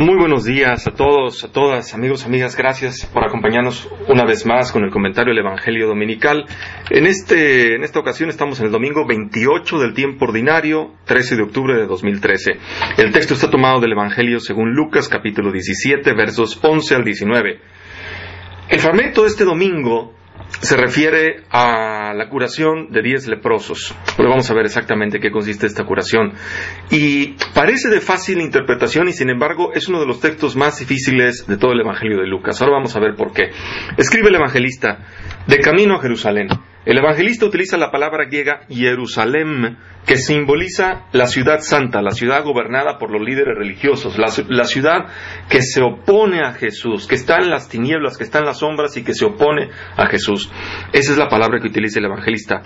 Muy buenos días a todos, a todas, amigos, amigas. Gracias por acompañarnos una vez más con el comentario del Evangelio Dominical. En, este, en esta ocasión estamos en el domingo 28 del tiempo ordinario, 13 de octubre de 2013. El texto está tomado del Evangelio según Lucas capítulo 17, versos 11 al 19. El fragmento de este domingo se refiere a la curación de diez leprosos. Pero vamos a ver exactamente qué consiste esta curación. Y parece de fácil interpretación y sin embargo es uno de los textos más difíciles de todo el Evangelio de Lucas. Ahora vamos a ver por qué. Escribe el evangelista, de camino a Jerusalén. El evangelista utiliza la palabra griega Jerusalén, que simboliza la ciudad santa, la ciudad gobernada por los líderes religiosos, la, ciudad que se opone a Jesús, que está en las tinieblas, que está en las sombras y que se opone a Jesús. Esa es la palabra que utiliza el evangelista.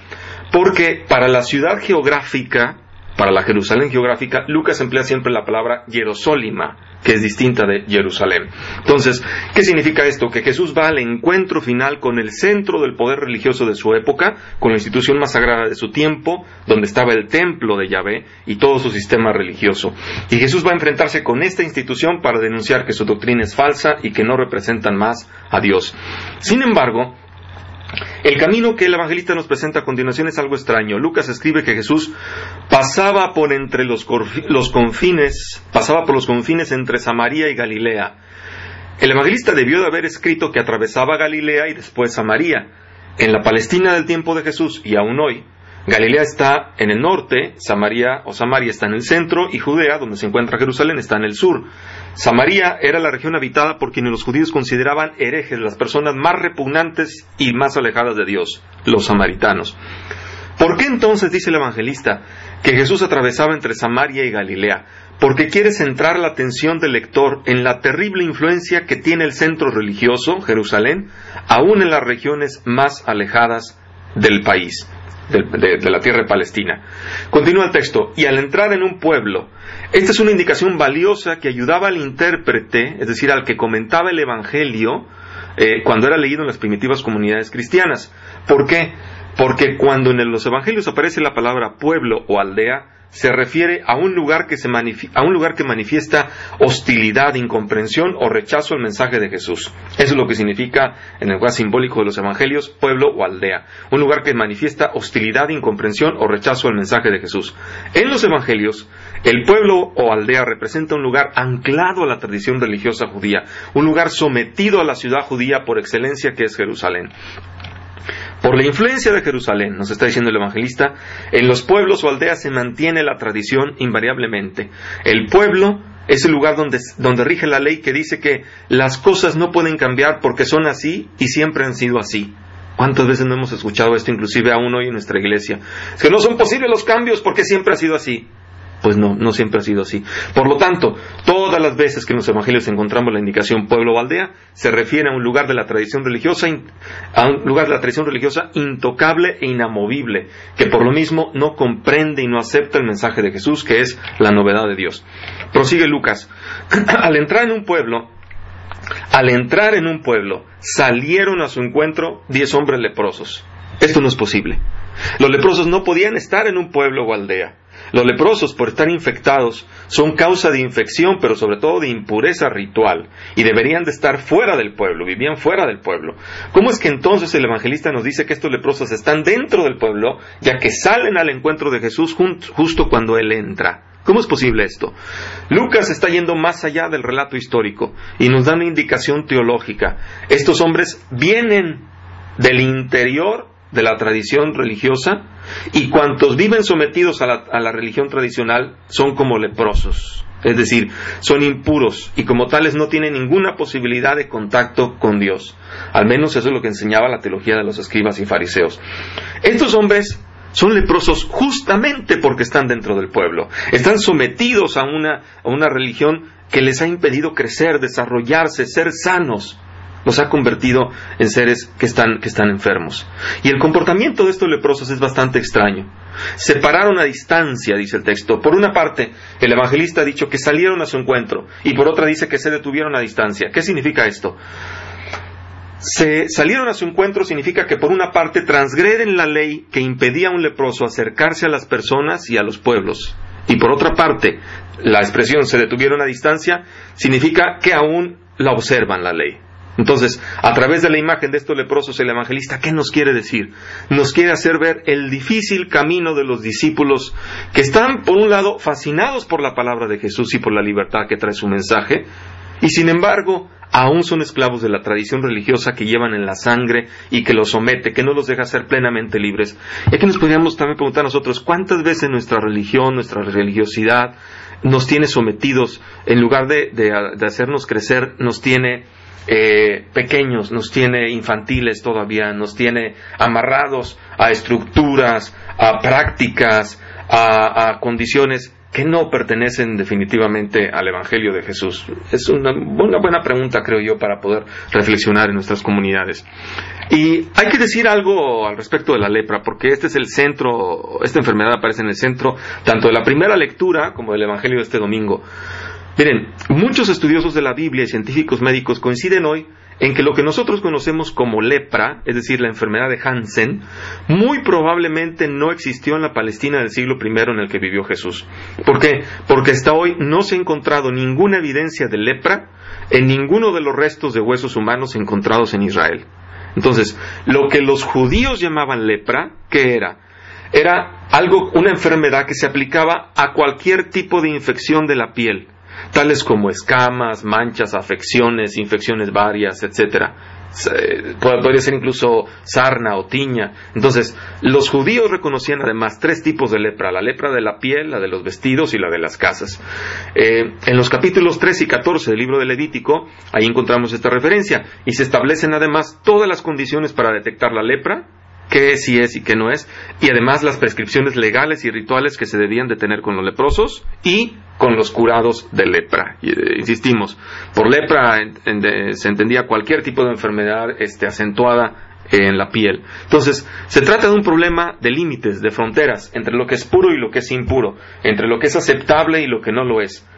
Porque para la ciudad geográfica, para la Jerusalén geográfica, Lucas emplea siempre la palabra Jerosólima, que es distinta de Jerusalén. Entonces, ¿qué significa esto? Que Jesús va al encuentro final con el centro del poder religioso de su época, con la institución más sagrada de su tiempo, donde estaba el templo de Yahvé y todo su sistema religioso. Y Jesús va a enfrentarse con esta institución para denunciar que su doctrina es falsa y que no representan más a Dios. Sin embargo, el camino que el evangelista nos presenta a continuación es algo extraño. Lucas escribe que Jesús pasaba por entre los, confines, pasaba por los confines entre Samaria y Galilea. El evangelista debió de haber escrito que atravesaba Galilea y después Samaria. En la Palestina del tiempo de Jesús y aún hoy, Galilea está en el norte, Samaria o Samaria está en el centro y Judea, donde se encuentra Jerusalén, está en el sur. Samaria era la región habitada por quienes los judíos consideraban herejes, las personas más repugnantes y más alejadas de Dios, los samaritanos. ¿Por qué entonces dice el evangelista que Jesús atravesaba entre Samaria y Galilea? Porque quiere centrar la atención del lector en la terrible influencia que tiene el centro religioso, Jerusalén, aún en las regiones más alejadas del país de, la tierra Palestina. Continúa el texto, y al entrar en un pueblo, esta es una indicación valiosa que ayudaba al intérprete, es decir, al que comentaba el Evangelio, eh, cuando era leído en las primitivas comunidades cristianas. ¿Por qué? Porque cuando en los Evangelios aparece la palabra pueblo o aldea, se refiere a un lugar que, se a un lugar que manifiesta hostilidad, incomprensión o rechazo al mensaje de Jesús. Eso es lo que significa en el lugar simbólico de los evangelios pueblo o aldea. Un lugar que manifiesta hostilidad, incomprensión o rechazo al mensaje de Jesús. En los evangelios, el pueblo o aldea representa un lugar anclado a la tradición religiosa judía, un lugar sometido a la ciudad judía por excelencia que es Jerusalén. Por la influencia de Jerusalén, nos está diciendo el evangelista, en los pueblos o aldeas se mantiene la tradición invariablemente. El pueblo es el lugar donde, donde rige la ley que dice que las cosas no pueden cambiar porque son así y siempre han sido así. ¿Cuántas veces no hemos escuchado esto, inclusive aún hoy en nuestra iglesia? Es que no son posibles los cambios porque siempre ha sido así. Pues no, no siempre ha sido así. Por lo tanto, todas las veces que en los evangelios encontramos la indicación pueblo o aldea, se refiere a un lugar de la tradición religiosa, a un lugar de la tradición religiosa intocable e inamovible, que por lo mismo no comprende y no acepta el mensaje de Jesús, que es la novedad de Dios. Prosigue Lucas. Al entrar en un pueblo, al entrar en un pueblo, salieron a su encuentro diez hombres leprosos. Esto no es posible. Los leprosos no podían estar en un pueblo o aldea. Los leprosos, por estar infectados, son causa de infección, pero sobre todo de impureza ritual, y deberían de estar fuera del pueblo, vivían fuera del pueblo. ¿Cómo es que entonces el evangelista nos dice que estos leprosos están dentro del pueblo, ya que salen al encuentro de Jesús justo cuando Él entra? ¿Cómo es posible esto? Lucas está yendo más allá del relato histórico y nos da una indicación teológica. Estos hombres vienen del interior de la tradición religiosa y cuantos viven sometidos a la, religión tradicional son como leprosos, es decir, son impuros y como tales no tienen ninguna posibilidad de contacto con Dios. Al menos eso es lo que enseñaba la teología de los escribas y fariseos. Estos hombres son leprosos justamente porque están dentro del pueblo, están sometidos a una, a una religión que les ha impedido crecer, desarrollarse, ser sanos los ha convertido en seres que están, que están enfermos. Y el comportamiento de estos leprosos es bastante extraño. Se pararon a distancia, dice el texto. Por una parte, el evangelista ha dicho que salieron a su encuentro y por otra dice que se detuvieron a distancia. ¿Qué significa esto? Se salieron a su encuentro significa que por una parte transgreden la ley que impedía a un leproso acercarse a las personas y a los pueblos y por otra parte la expresión se detuvieron a distancia, significa que aún la observan la ley. Entonces, a través de la imagen de estos leprosos, el evangelista, ¿qué nos quiere decir? Nos quiere hacer ver el difícil camino de los discípulos que están, por un lado, fascinados por la palabra de Jesús y por la libertad que trae su mensaje, y sin embargo, aún son esclavos de la tradición religiosa que llevan en la sangre y que los somete, que no los deja ser plenamente libres. Y aquí nos podríamos también preguntar nosotros, ¿cuántas veces nuestra religión, nuestra religiosidad nos tiene sometidos, en lugar de, de hacernos crecer, nos tiene eh, pequeños, nos tiene infantiles todavía, nos tiene amarrados a estructuras, a prácticas, a, condiciones que no pertenecen definitivamente al Evangelio de Jesús? Es una, una, buena pregunta, creo yo, para poder reflexionar en nuestras comunidades. Y hay que decir algo al respecto de la lepra, porque este es el centro, esta enfermedad aparece en el centro tanto de la primera lectura como del Evangelio de este domingo. Miren, muchos estudiosos de la Biblia y científicos médicos coinciden hoy en que lo que nosotros conocemos como lepra, es decir, la enfermedad de Hansen, muy probablemente no existió en la Palestina del siglo I en el que vivió Jesús. ¿Por qué? Porque hasta hoy no se ha encontrado ninguna evidencia de lepra en ninguno de los restos de huesos humanos encontrados en Israel. Entonces, lo que los judíos llamaban lepra, ¿qué era? Era algo, una enfermedad que se aplicaba a cualquier tipo de infección de la piel tales como escamas, manchas, afecciones, infecciones varias, etcétera. Podría ser incluso sarna o tiña. Entonces, los judíos reconocían además tres tipos de lepra: la lepra de la piel, la de los vestidos y la de las casas. Eh, en los capítulos 3 y 14 del libro de Levítico, ahí encontramos esta referencia y se establecen además todas las condiciones para detectar la lepra qué sí es y qué no es, y además las prescripciones legales y rituales que se debían de tener con los leprosos y con los curados de lepra. Eh, insistimos, por lepra se entendía cualquier tipo de enfermedad este, acentuada en la piel. Entonces, se trata de un problema de límites, de fronteras, entre lo que es puro y lo que es impuro, entre lo que es aceptable y lo que no lo es.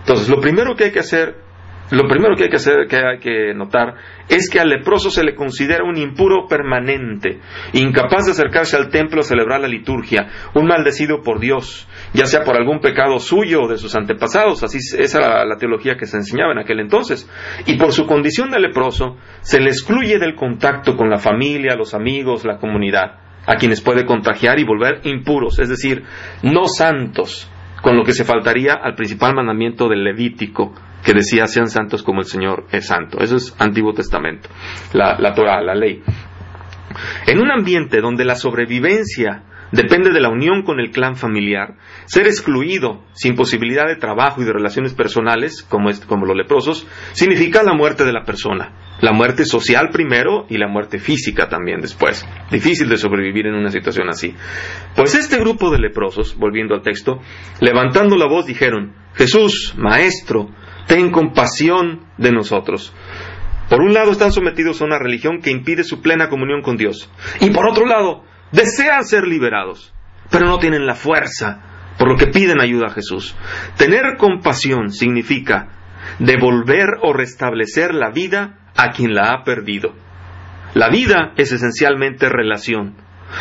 Entonces, lo primero que hay que hacer lo primero que hay que hacer, que hay que notar, es que al leproso se le considera un impuro permanente, incapaz de acercarse al templo a celebrar la liturgia, un maldecido por Dios, ya sea por algún pecado suyo o de sus antepasados, así esa era la teología que se enseñaba en aquel entonces. Y por su condición de leproso, se le excluye del contacto con la familia, los amigos, la comunidad, a quienes puede contagiar y volver impuros, es decir, no santos, con lo que se faltaría al principal mandamiento del Levítico, que decía sean santos como el Señor es santo. Eso es Antiguo Testamento, la, la la ley. En un ambiente donde la sobrevivencia depende de la unión con el clan familiar, ser excluido sin posibilidad de trabajo y de relaciones personales, como, como los leprosos, significa la muerte de la persona. La muerte social primero y la muerte física también después. Difícil de sobrevivir en una situación así. Pues este grupo de leprosos, volviendo al texto, levantando la voz dijeron, Jesús, Maestro, ten compasión de nosotros. Por un lado están sometidos a una religión que impide su plena comunión con Dios. Y por otro lado, desean ser liberados, pero no tienen la fuerza, por lo que piden ayuda a Jesús. Tener compasión significa devolver o restablecer la vida a quien la ha perdido. La vida es esencialmente relación.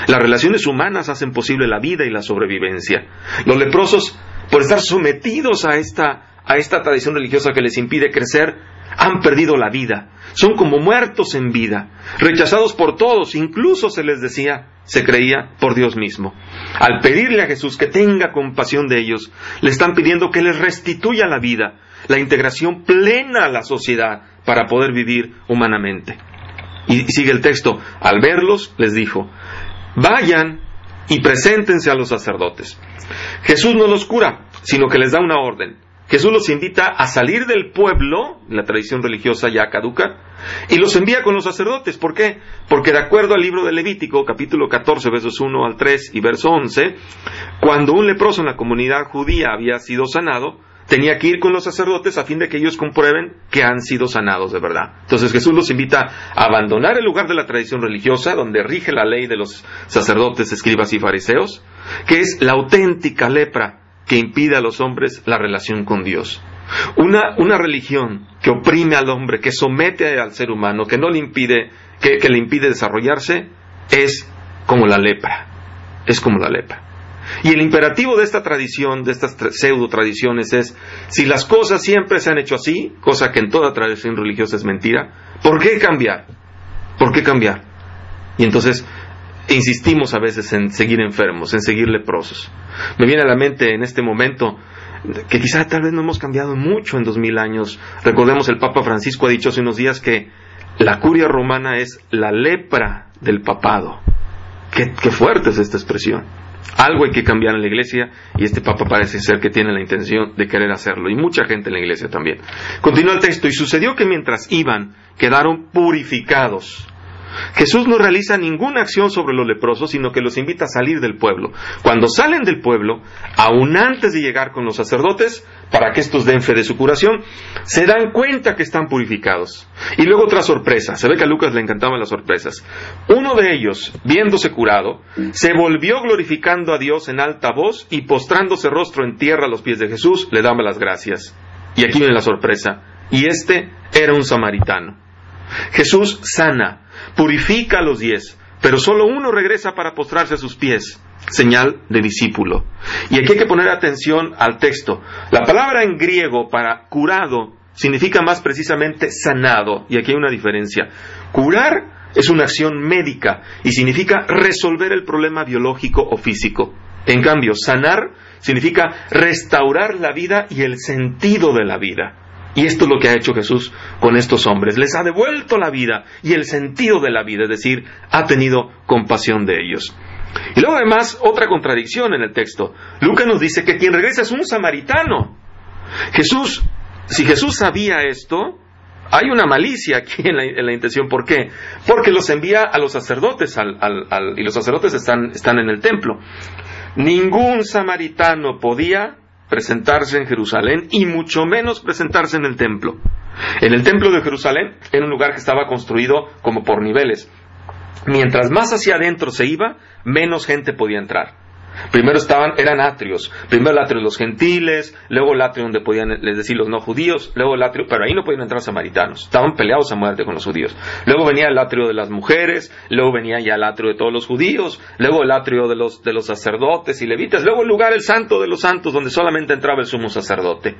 Las relaciones humanas hacen posible la vida y la sobrevivencia. Los leprosos, por estar sometidos a esta a esta tradición religiosa que les impide crecer, han perdido la vida. Son como muertos en vida, rechazados por todos, incluso se les decía, se creía por Dios mismo. Al pedirle a Jesús que tenga compasión de ellos, le están pidiendo que les restituya la vida, la integración plena a la sociedad para poder vivir humanamente. Y sigue el texto, al verlos les dijo, vayan y preséntense a los sacerdotes. Jesús no los cura, sino que les da una orden. Jesús los invita a salir del pueblo, la tradición religiosa ya caduca, y los envía con los sacerdotes. ¿Por qué? Porque de acuerdo al libro de Levítico, capítulo 14, versos 1 al 3 y verso 11, cuando un leproso en la comunidad judía había sido sanado, tenía que ir con los sacerdotes a fin de que ellos comprueben que han sido sanados de verdad. Entonces Jesús los invita a abandonar el lugar de la tradición religiosa, donde rige la ley de los sacerdotes, escribas y fariseos, que es la auténtica lepra que impide a los hombres la relación con Dios. Una, una religión que oprime al hombre, que somete al ser humano, que no le impide, que, le impide desarrollarse, es como la lepra. Es como la lepra. Y el imperativo de esta tradición, de estas pseudo tradiciones es, si las cosas siempre se han hecho así, cosa que en toda tradición religiosa es mentira, ¿por qué cambiar? ¿Por qué cambiar? Y entonces insistimos a veces en seguir enfermos, en seguir leprosos. Me viene a la mente en este momento que quizá tal vez no hemos cambiado mucho en dos mil años. Recordemos el Papa Francisco ha dicho hace unos días que la curia romana es la lepra del papado. Qué, qué fuerte es esta expresión. Algo hay que cambiar en la iglesia y este Papa parece ser que tiene la intención de querer hacerlo y mucha gente en la iglesia también. Continúa el texto y sucedió que mientras iban quedaron purificados Jesús no realiza ninguna acción sobre los leprosos, sino que los invita a salir del pueblo. Cuando salen del pueblo, aún antes de llegar con los sacerdotes, para que estos den fe de su curación, se dan cuenta que están purificados. Y luego otra sorpresa, se ve que a Lucas le encantaban las sorpresas. Uno de ellos, viéndose curado, se volvió glorificando a Dios en alta voz y postrándose rostro en tierra a los pies de Jesús, le daba las gracias. Y aquí viene la sorpresa. Y este era un samaritano. Jesús sana, purifica a los diez, pero solo uno regresa para postrarse a sus pies, señal de discípulo. Y aquí hay que poner atención al texto. La palabra en griego para curado significa más precisamente sanado, y aquí hay una diferencia. Curar es una acción médica y significa resolver el problema biológico o físico. En cambio, sanar significa restaurar la vida y el sentido de la vida. Y esto es lo que ha hecho Jesús con estos hombres. Les ha devuelto la vida y el sentido de la vida, es decir, ha tenido compasión de ellos. Y luego además otra contradicción en el texto. Lucas nos dice que quien regresa es un samaritano. Jesús, si Jesús sabía esto, hay una malicia aquí en la, intención. ¿Por qué? Porque los envía a los sacerdotes y los sacerdotes están, están en el templo. Ningún samaritano podía presentarse en Jerusalén y mucho menos presentarse en el templo. En el templo de Jerusalén era un lugar que estaba construido como por niveles. Mientras más hacia adentro se iba, menos gente podía entrar. Primero estaban, eran atrios. Primero el atrio de los gentiles, luego el atrio donde podían, les decir, los no judíos, luego el atrio, pero ahí no podían entrar samaritanos. Estaban peleados a muerte con los judíos. Luego venía el atrio de las mujeres, luego venía ya el atrio de todos los judíos, luego el atrio de los, de los sacerdotes y levitas, luego el lugar, el santo de los santos, donde solamente entraba el sumo sacerdote.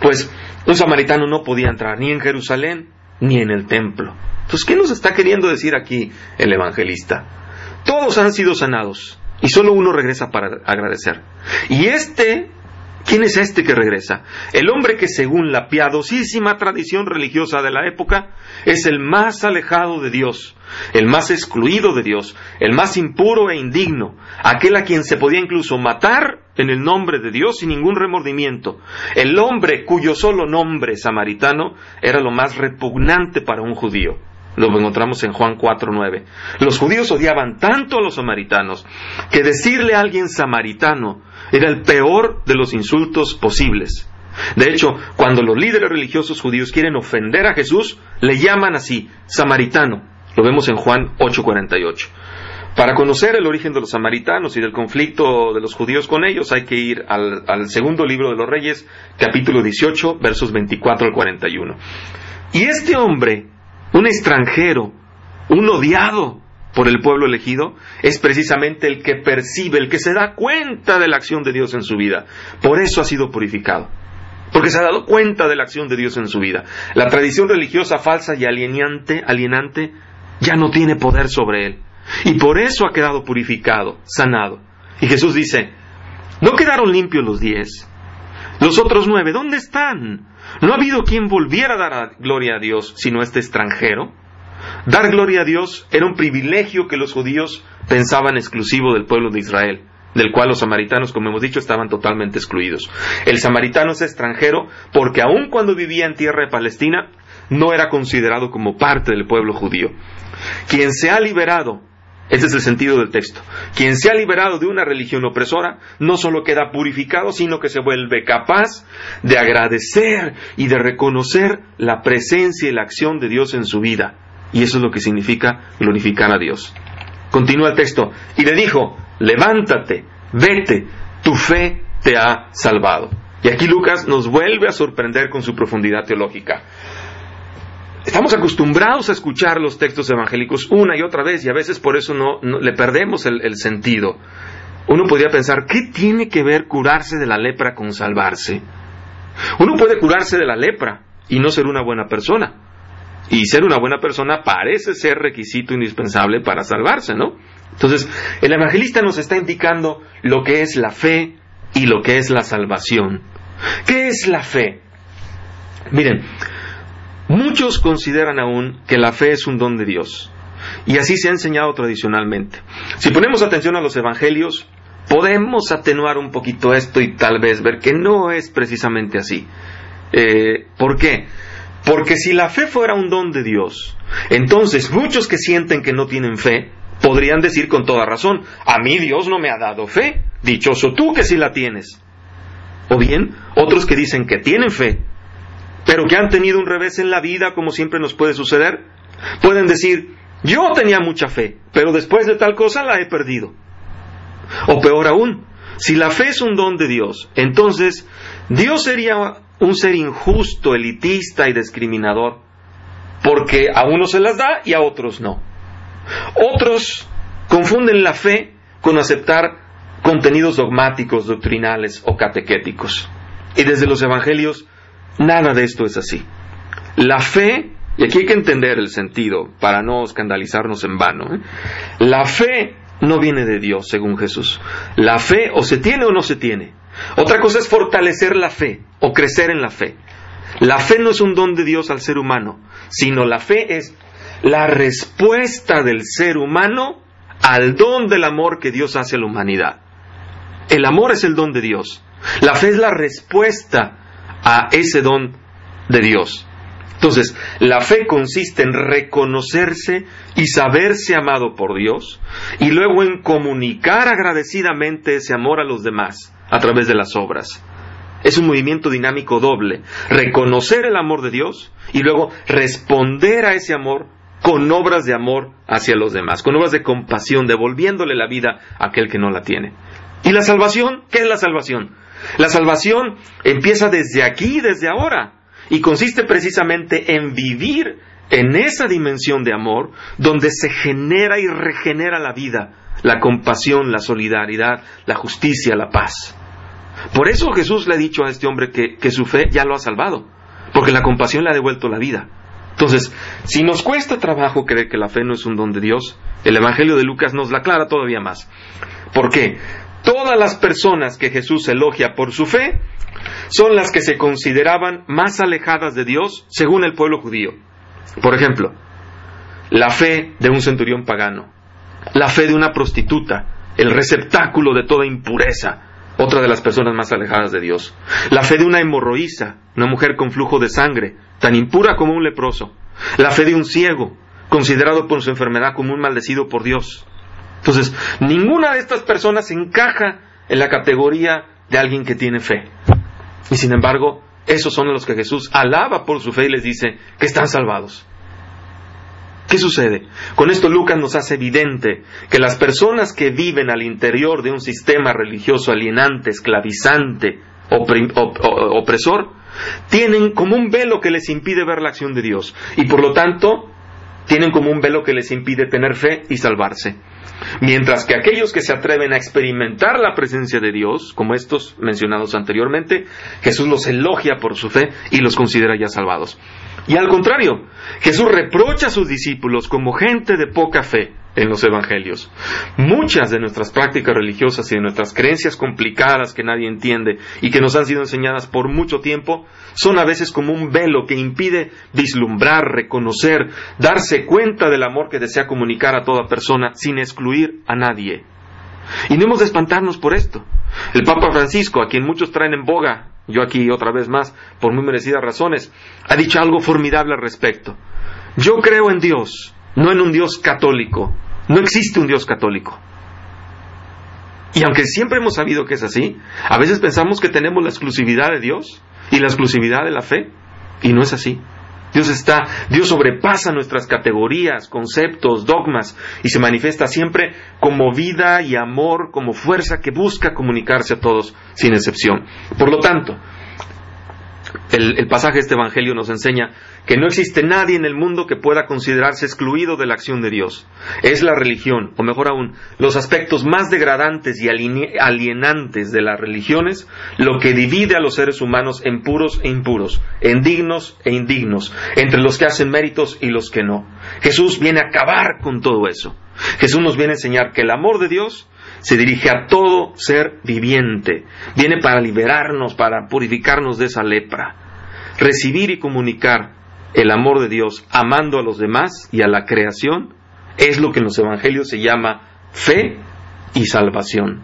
Pues un samaritano no podía entrar ni en Jerusalén ni en el templo. Entonces, ¿qué nos está queriendo decir aquí el evangelista? Todos han sido sanados y solo uno regresa para agradecer. Y este, ¿quién es este que regresa? El hombre que según la piadosísima tradición religiosa de la época es el más alejado de Dios, el más excluido de Dios, el más impuro e indigno, aquel a quien se podía incluso matar en el nombre de Dios sin ningún remordimiento, el hombre cuyo solo nombre samaritano era lo más repugnante para un judío. Lo encontramos en Juan 4.9. Los judíos odiaban tanto a los samaritanos que decirle a alguien samaritano era el peor de los insultos posibles. De hecho, cuando los líderes religiosos judíos quieren ofender a Jesús, le llaman así, samaritano. Lo vemos en Juan 8:48. Para conocer el origen de los samaritanos y del conflicto de los judíos con ellos, hay que ir al, al segundo libro de los Reyes, capítulo 18, versos 24 al 41. Y este hombre un extranjero, un odiado por el pueblo elegido, es precisamente el que percibe, el que se da cuenta de la acción de Dios en su vida. Por eso ha sido purificado. Porque se ha dado cuenta de la acción de Dios en su vida. La tradición religiosa falsa y alienante, alienante ya no tiene poder sobre él. Y por eso ha quedado purificado, sanado. Y Jesús dice, ¿no quedaron limpios los diez? Los otros nueve, ¿dónde están? ¿No ha habido quien volviera a dar gloria a Dios sino este extranjero? Dar gloria a Dios era un privilegio que los judíos pensaban exclusivo del pueblo de Israel, del cual los samaritanos, como hemos dicho, estaban totalmente excluidos. El samaritano es extranjero porque aun cuando vivía en tierra de Palestina, no era considerado como parte del pueblo judío. Quien se ha liberado ese es el sentido del texto. Quien se ha liberado de una religión opresora no solo queda purificado, sino que se vuelve capaz de agradecer y de reconocer la presencia y la acción de Dios en su vida. Y eso es lo que significa glorificar a Dios. Continúa el texto. Y le dijo, levántate, vete, tu fe te ha salvado. Y aquí Lucas nos vuelve a sorprender con su profundidad teológica. Estamos acostumbrados a escuchar los textos evangélicos una y otra vez y a veces por eso no, le perdemos el, sentido. uno podría pensar, ¿qué tiene que ver curarse de la lepra con salvarse? Uno puede curarse de la lepra y no ser una buena persona. Y ser una buena persona parece ser requisito indispensable para salvarse, ¿no? Entonces, el evangelista nos está indicando lo que es la fe y lo que es la salvación. ¿Qué es la fe? Miren, muchos consideran aún que la fe es un don de Dios. Y así se ha enseñado tradicionalmente. Si ponemos atención a los evangelios, podemos atenuar un poquito esto y tal vez ver que no es precisamente así. Eh, ¿Por qué? Porque si la fe fuera un don de Dios, entonces muchos que sienten que no tienen fe podrían decir con toda razón, a mí Dios no me ha dado fe, dichoso tú que sí la tienes. O bien, otros que dicen que tienen fe, pero que han tenido un revés en la vida, como siempre nos puede suceder, pueden decir, yo tenía mucha fe, pero después de tal cosa la he perdido. O peor aún, si la fe es un don de Dios, entonces Dios sería un ser injusto, elitista y discriminador, porque a unos se las da y a otros no. Otros confunden la fe con aceptar contenidos dogmáticos, doctrinales o catequéticos. Y desde los evangelios, nada de esto es así. La fe, y aquí hay que entender el sentido para no escandalizarnos en vano, ¿eh? la fe no viene de Dios, según Jesús. La fe o se tiene o no se tiene. Otra cosa es fortalecer la fe o crecer en la fe. La fe no es un don de Dios al ser humano, sino la fe es la respuesta del ser humano al don del amor que Dios hace a la humanidad. El amor es el don de Dios. La fe es la respuesta a ese don de Dios. Entonces, la fe consiste en reconocerse y saberse amado por Dios y luego en comunicar agradecidamente ese amor a los demás a través de las obras. Es un movimiento dinámico doble. Reconocer el amor de Dios y luego responder a ese amor con obras de amor hacia los demás, con obras de compasión, devolviéndole la vida a aquel que no la tiene. ¿Y la salvación? ¿Qué es la salvación? La salvación empieza desde aquí, desde ahora y consiste precisamente en vivir en esa dimensión de amor donde se genera y regenera la vida, la compasión, la solidaridad, la justicia, la paz. Por eso Jesús le ha dicho a este hombre que, su fe ya lo ha salvado, porque la compasión le ha devuelto la vida. Entonces, si nos cuesta trabajo creer que la fe no es un don de Dios, el Evangelio de Lucas nos la aclara todavía más. ¿Por qué? Todas las personas que Jesús elogia por su fe son las que se consideraban más alejadas de Dios según el pueblo judío. Por ejemplo, la fe de un centurión pagano, la fe de una prostituta, el receptáculo de toda impureza, otra de las personas más alejadas de Dios, la fe de una hemorroísa, una mujer con flujo de sangre, tan impura como un leproso, la fe de un ciego, considerado por su enfermedad como un maldecido por Dios. Entonces, ninguna de estas personas encaja en la categoría de alguien que tiene fe. Y sin embargo, esos son los que Jesús alaba por su fe y les dice que están salvados. ¿Qué sucede? Con esto Lucas nos hace evidente que las personas que viven al interior de un sistema religioso alienante, esclavizante, opresor, tienen como un velo que les impide ver la acción de Dios y por lo tanto tienen como un velo que les impide tener fe y salvarse. Mientras que aquellos que se atreven a experimentar la presencia de Dios, como estos mencionados anteriormente, Jesús los elogia por su fe y los considera ya salvados. Y al contrario, Jesús reprocha a sus discípulos como gente de poca fe en los evangelios. Muchas de nuestras prácticas religiosas y de nuestras creencias complicadas que nadie entiende y que nos han sido enseñadas por mucho tiempo son a veces como un velo que impide vislumbrar, reconocer, darse cuenta del amor que desea comunicar a toda persona sin excluir a nadie. Y no hemos de espantarnos por esto. El Papa Francisco, a quien muchos traen en boga yo aquí otra vez más, por muy merecidas razones, ha dicho algo formidable al respecto. Yo creo en Dios, no en un Dios católico. No existe un Dios católico. Y aunque siempre hemos sabido que es así, a veces pensamos que tenemos la exclusividad de Dios y la exclusividad de la fe, y no es así. Dios está, Dios sobrepasa nuestras categorías, conceptos, dogmas y se manifiesta siempre como vida y amor, como fuerza que busca comunicarse a todos sin excepción. Por lo tanto, El, pasaje de este Evangelio nos enseña que no existe nadie en el mundo que pueda considerarse excluido de la acción de Dios. Es la religión, o mejor aún, los aspectos más degradantes y alienantes de las religiones, lo que divide a los seres humanos en puros e impuros, en dignos e indignos, entre los que hacen méritos y los que no. Jesús viene a acabar con todo eso. Jesús nos viene a enseñar que el amor de Dios se dirige a todo ser viviente. Viene para liberarnos, para purificarnos de esa lepra. Recibir y comunicar el amor de Dios amando a los demás y a la creación es lo que en los evangelios se llama fe y salvación.